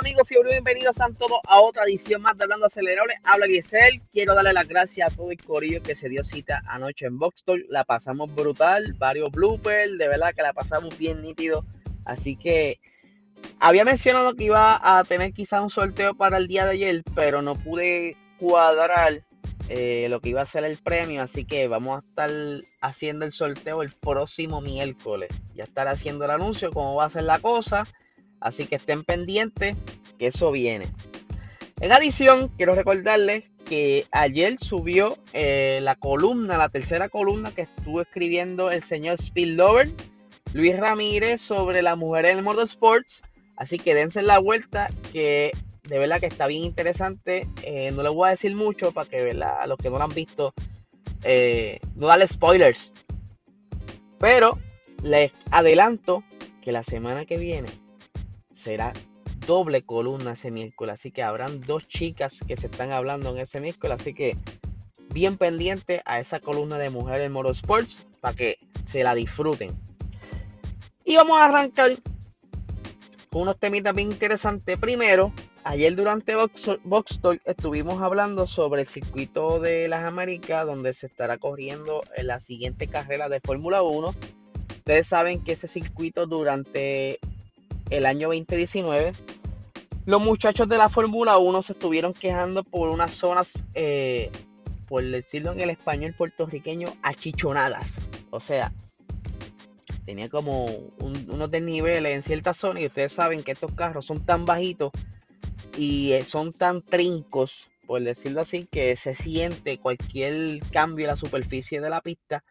Amigos, fiebre, bienvenidos a todos a otra edición más de Hablando Acelerable. Habla Giselle, quiero darle las gracias a todo el corillo que se dio cita anoche en Boxstore. La pasamos brutal, varios bloopers, de verdad que la pasamos bien nítido. Así que había mencionado que iba a tener quizá un sorteo para el día de ayer, pero no pude cuadrar eh, lo que iba a ser el premio, así que vamos a estar haciendo el sorteo el próximo miércoles. Ya estar haciendo el anuncio, cómo va a ser la cosa. Así que estén pendientes que eso viene. En adición, quiero recordarles que ayer subió eh, la columna, la tercera columna que estuvo escribiendo el señor Spillover, Luis Ramírez, sobre la mujer en el motorsports. Así que dense la vuelta, que de verdad que está bien interesante. Eh, no les voy a decir mucho para que a los que no lo han visto, eh, no darle spoilers. Pero les adelanto que la semana que viene será doble columna ese miércoles. Así que habrán dos chicas que se están hablando en ese miércoles. Así que bien pendiente a esa columna de Mujeres en Motorsports para que se la disfruten. Y vamos a arrancar con unos temitas bien interesantes. Primero, ayer durante Box, estuvimos hablando sobre el circuito de las Américas, donde se estará corriendo en la siguiente carrera de Fórmula 1. Ustedes saben que ese circuito durante el año 2019, los muchachos de la Fórmula 1 se estuvieron quejando por unas zonas, eh, por decirlo en el español puertorriqueño, achichonadas. O sea, tenía como unos desniveles en ciertas zonas y ustedes saben que estos carros son tan bajitos y eh, son tan trincos, por decirlo así, que se siente cualquier cambio en la superficie de la pista.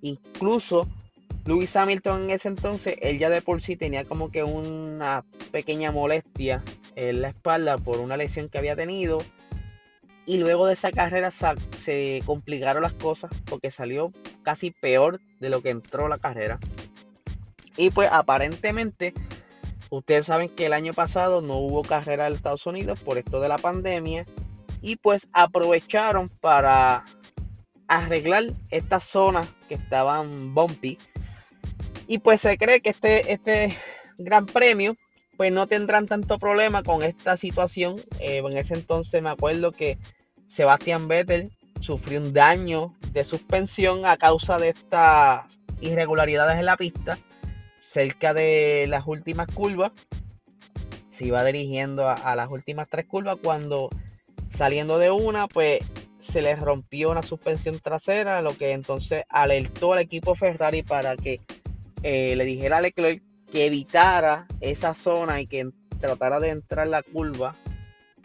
Incluso Lewis Hamilton en ese entonces, él ya de por sí tenía como que una pequeña molestia en la espalda por una lesión que había tenido. Y luego de esa carrera se complicaron las cosas porque salió casi peor de lo que entró la carrera. Y pues aparentemente, ustedes saben que el año pasado no hubo carrera en Estados Unidos por esto de la pandemia. Y pues aprovecharon para arreglar estas zonas que estaban bumpy y pues se cree que este, este gran premio pues no tendrán tanto problema con esta situación. Eh, en ese entonces me acuerdo que Sebastián Vettel sufrió un daño de suspensión a causa de estas irregularidades en la pista cerca de las últimas curvas. Se iba dirigiendo a, las últimas tres curvas cuando saliendo de una pues se le rompió una suspensión trasera, lo que entonces alertó al equipo Ferrari para que eh, le dijera a Leclerc que evitara esa zona y que tratara de entrar la curva,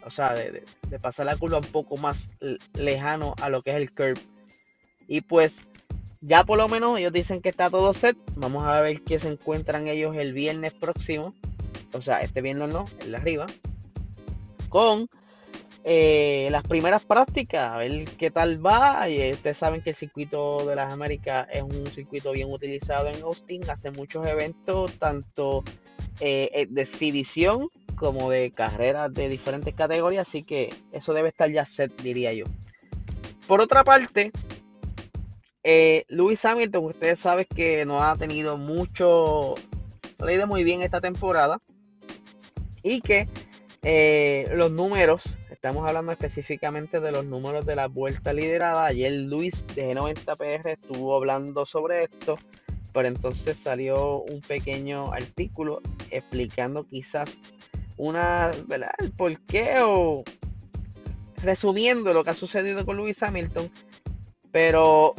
o sea, de, pasar la curva un poco más lejano a lo que es el curve. Y pues ya por lo menos ellos dicen que está todo set. Vamos a ver qué se encuentran ellos el viernes próximo. O sea, este viernes no, el de arriba. Con eh, las primeras prácticas, a ver qué tal va. Y ustedes saben que el circuito de las Américas es un circuito bien utilizado en Austin, hace muchos eventos, tanto eh, eh, de exhibición como de carreras de diferentes categorías, así que eso debe estar ya set, diría yo. Por otra parte, eh, Lewis Hamilton, ustedes saben que no ha tenido mucho, le ha ido muy bien esta temporada y que los números Estamos hablando específicamente de los números de la vuelta liderada. Ayer Luis de G90PR estuvo hablando sobre esto, pero entonces salió un pequeño artículo explicando quizás una, ¿verdad? El por qué o resumiendo lo que ha sucedido con Luis Hamilton, pero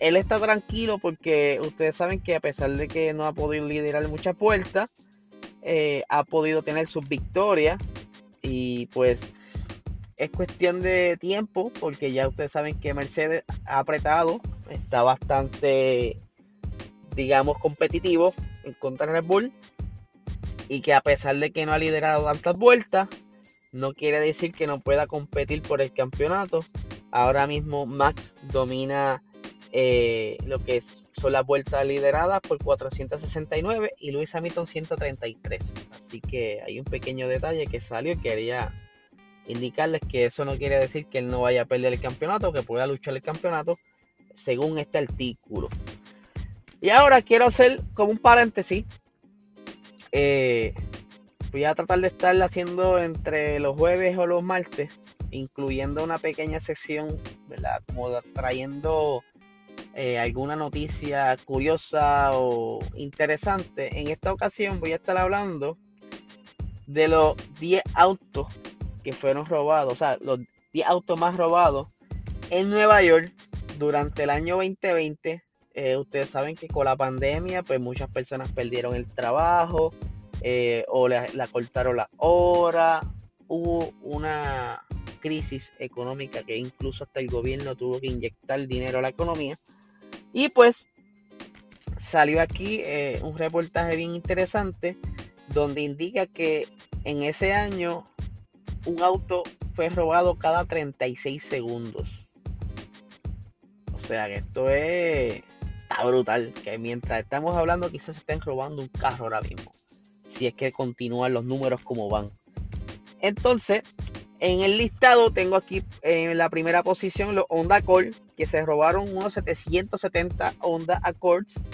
él está tranquilo porque ustedes saben que a pesar de que no ha podido liderar muchas vueltas, eh, ha podido tener sus victorias y pues es cuestión de tiempo porque ya ustedes saben que Mercedes ha apretado, está bastante, digamos, competitivo en contra de Red Bull y que a pesar de que no ha liderado tantas vueltas, no quiere decir que no pueda competir por el campeonato. Ahora mismo Max domina eh, lo que son las vueltas lideradas por 469 y Luis Hamilton 133. Así que hay un pequeño detalle que salió y quería indicarles que eso no quiere decir que él no vaya a perder el campeonato, que pueda luchar el campeonato, según este artículo. Y ahora quiero hacer como un paréntesis, eh, voy a tratar de estar haciendo entre los jueves o los martes, incluyendo una pequeña sección, ¿verdad? Como trayendo eh, alguna noticia curiosa o interesante. En esta ocasión voy a estar hablando de los 10 autos que fueron robados, o sea, los 10 autos más robados en Nueva York durante el año 2020. Eh, ustedes saben que con la pandemia, pues muchas personas perdieron el trabajo eh, o la, cortaron la hora. Hubo una crisis económica que incluso hasta el gobierno tuvo que inyectar dinero a la economía. Y pues salió aquí eh, un reportaje bien interesante donde indica que en ese año un auto fue robado cada 36 segundos. O sea que esto es. Está brutal. Que mientras estamos hablando, quizás se estén robando un carro ahora mismo. Si es que continúan los números como van. Entonces, en el listado tengo aquí en la primera posición los Honda Accord, que se robaron unos 770 Honda Accords.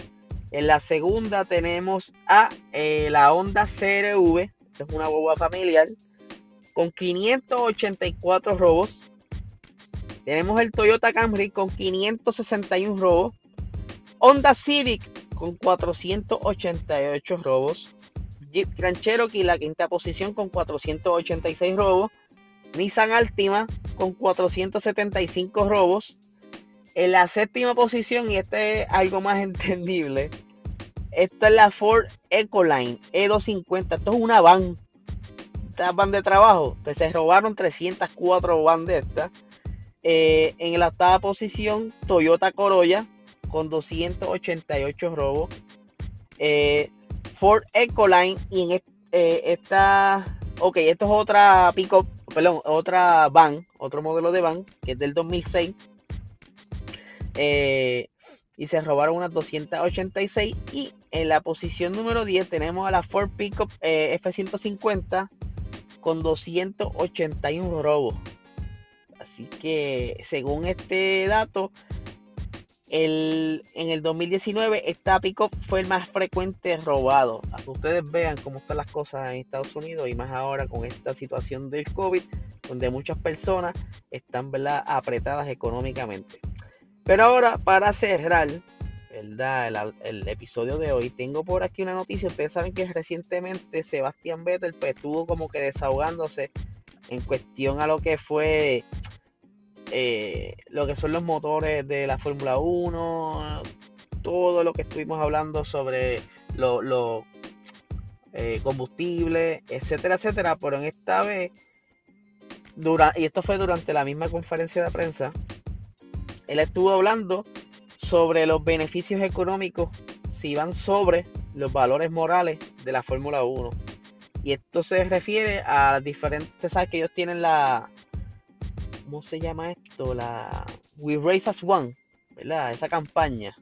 En la segunda tenemos a eh, la Honda CRV, es una boba familiar, con 584 robos. Tenemos el Toyota Camry con 561 robos. Honda Civic con 488 robos. Jeep Grand Cherokee la quinta posición con 486 robos. Nissan Altima con 475 robos. En la séptima posición, y este es algo más entendible, esta es la Ford Ecoline E250. Esto es una van. Esta van de trabajo. Pues se robaron 304 van de estas. Eh, en la octava posición, Toyota Corolla con 288 robos. Eh, Ford Ecoline y en eh, esta, ok, esto es otra pico, perdón, otra van, otro modelo de van que es del 2006. y se robaron unas 286 y en la posición número 10 tenemos a la Ford Pickup F-150 con 281 robos. Así que según este dato, el, en el 2019 esta pickup fue el más frecuente robado. Ustedes vean cómo están las cosas en Estados Unidos y más ahora con esta situación del COVID, donde muchas personas están apretadas económicamente. Pero ahora, para cerrar, ¿verdad? El, episodio de hoy. Tengo por aquí una noticia. Ustedes saben que recientemente Sebastián Vettel pues, estuvo como que desahogándose en cuestión a lo que fue eh, lo que son los motores de la Fórmula 1, todo lo que estuvimos hablando sobre los lo, eh, combustibles, etcétera, etcétera. Pero en esta vez, dura, y esto fue durante la misma conferencia de prensa, él estuvo hablando sobre los beneficios económicos si van sobre los valores morales de la Fórmula 1. Y esto se refiere a las diferentes, usted sabe que ellos tienen la, ¿cómo se llama esto? La We Race as One, ¿verdad? Esa campaña.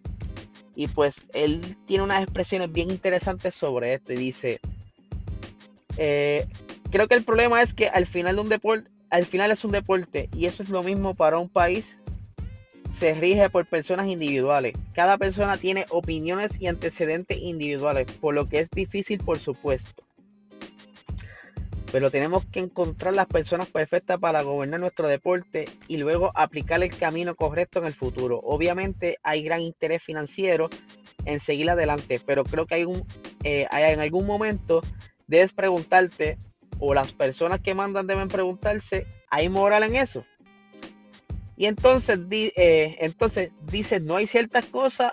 Y pues él tiene unas expresiones bien interesantes sobre esto y dice, eh, creo que el problema es que al final de un deporte, al final es un deporte y eso es lo mismo para un país se rige por personas individuales. Cada persona tiene opiniones y antecedentes individuales, por lo que es difícil, por supuesto. Pero tenemos que encontrar las personas perfectas para gobernar nuestro deporte y luego aplicar el camino correcto en el futuro. Obviamente hay gran interés financiero en seguir adelante, pero creo que hay un, eh, en algún momento debes preguntarte, o las personas que mandan deben preguntarse, ¿hay moral en eso? Y entonces, eh, entonces dice, no hay ciertas cosas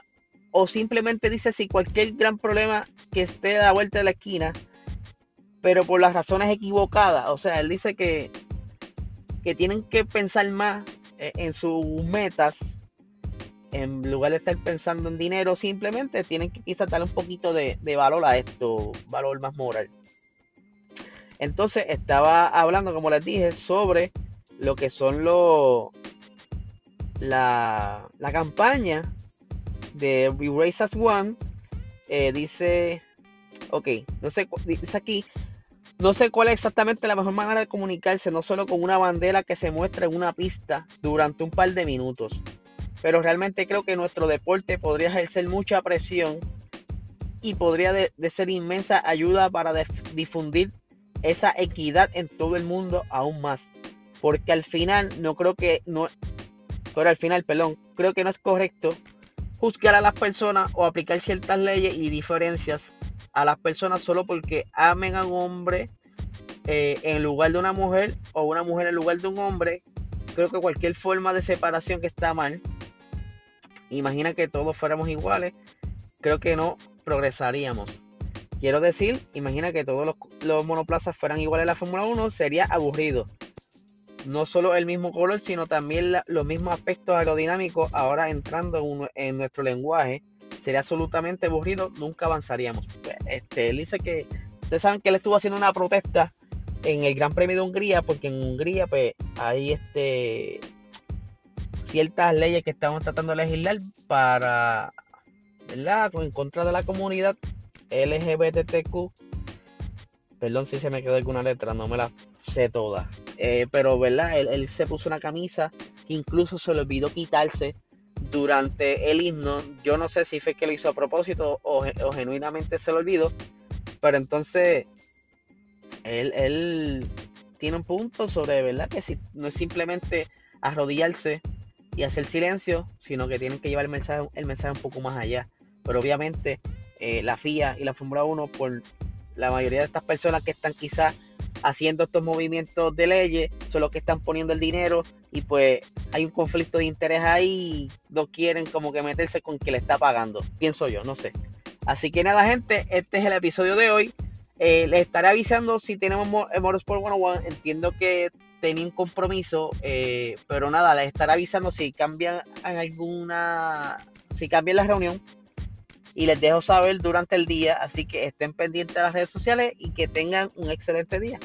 o simplemente dice si cualquier gran problema que esté a la vuelta de la esquina, pero por las razones equivocadas. O sea, él dice que, que tienen que pensar más eh, en sus metas en lugar de estar pensando en dinero, simplemente tienen que quizás darle un poquito de, de valor a esto, valor más moral. Entonces estaba hablando, como les dije, sobre lo que son los, la, campaña de We Race as One eh, dice, ok, no sé, dice aquí, no sé cuál es exactamente la mejor manera de comunicarse, no solo con una bandera que se muestra en una pista durante un par de minutos, pero realmente creo que nuestro deporte podría ejercer mucha presión y podría de, ser inmensa ayuda para difundir esa equidad en todo el mundo aún más. Porque al final no creo que no pero al final, perdón, creo que no es correcto juzgar a las personas o aplicar ciertas leyes y diferencias a las personas solo porque amen a un hombre eh, en lugar de una mujer o una mujer en lugar de un hombre. Creo que cualquier forma de separación que está mal, imagina que todos fuéramos iguales, creo que no progresaríamos. Quiero decir, imagina que todos los, los monoplazas fueran iguales a la Fórmula 1, sería aburrido. No solo el mismo color, sino también los mismos aspectos aerodinámicos ahora entrando en, nuestro lenguaje. Sería absolutamente aburrido, nunca avanzaríamos. Pues, este, él dice que, ustedes saben que él estuvo haciendo una protesta en el Gran Premio de Hungría, porque en Hungría pues hay este ciertas leyes que estamos tratando de legislar para, ¿verdad? En contra de la comunidad LGBTQ. Perdón si se me quedó alguna letra, no me la sé toda. Eh, pero, ¿verdad? Él, se puso una camisa que incluso se le olvidó quitarse durante el himno. Yo no sé si fue que lo hizo a propósito o, o genuinamente se lo olvidó. Pero entonces él, tiene un punto sobre, ¿verdad? Que si, no es simplemente arrodillarse y hacer silencio, sino que tienen que llevar el mensaje, el mensaje un poco más allá. Pero obviamente eh, la FIA y la Fórmula 1, por la mayoría de estas personas que están quizás haciendo estos movimientos de leyes, son los que están poniendo el dinero y pues hay un conflicto de interés ahí, no quieren como que meterse con quien le está pagando, pienso yo, no sé. Así que nada gente, este es el episodio de hoy. Eh, les estaré avisando si tenemos Motorsport 101. Entiendo que tenía un compromiso, eh, pero nada, les estaré avisando si cambian alguna, si cambian la reunión y les dejo saber durante el día. Así que estén pendientes de las redes sociales y que tengan un excelente día.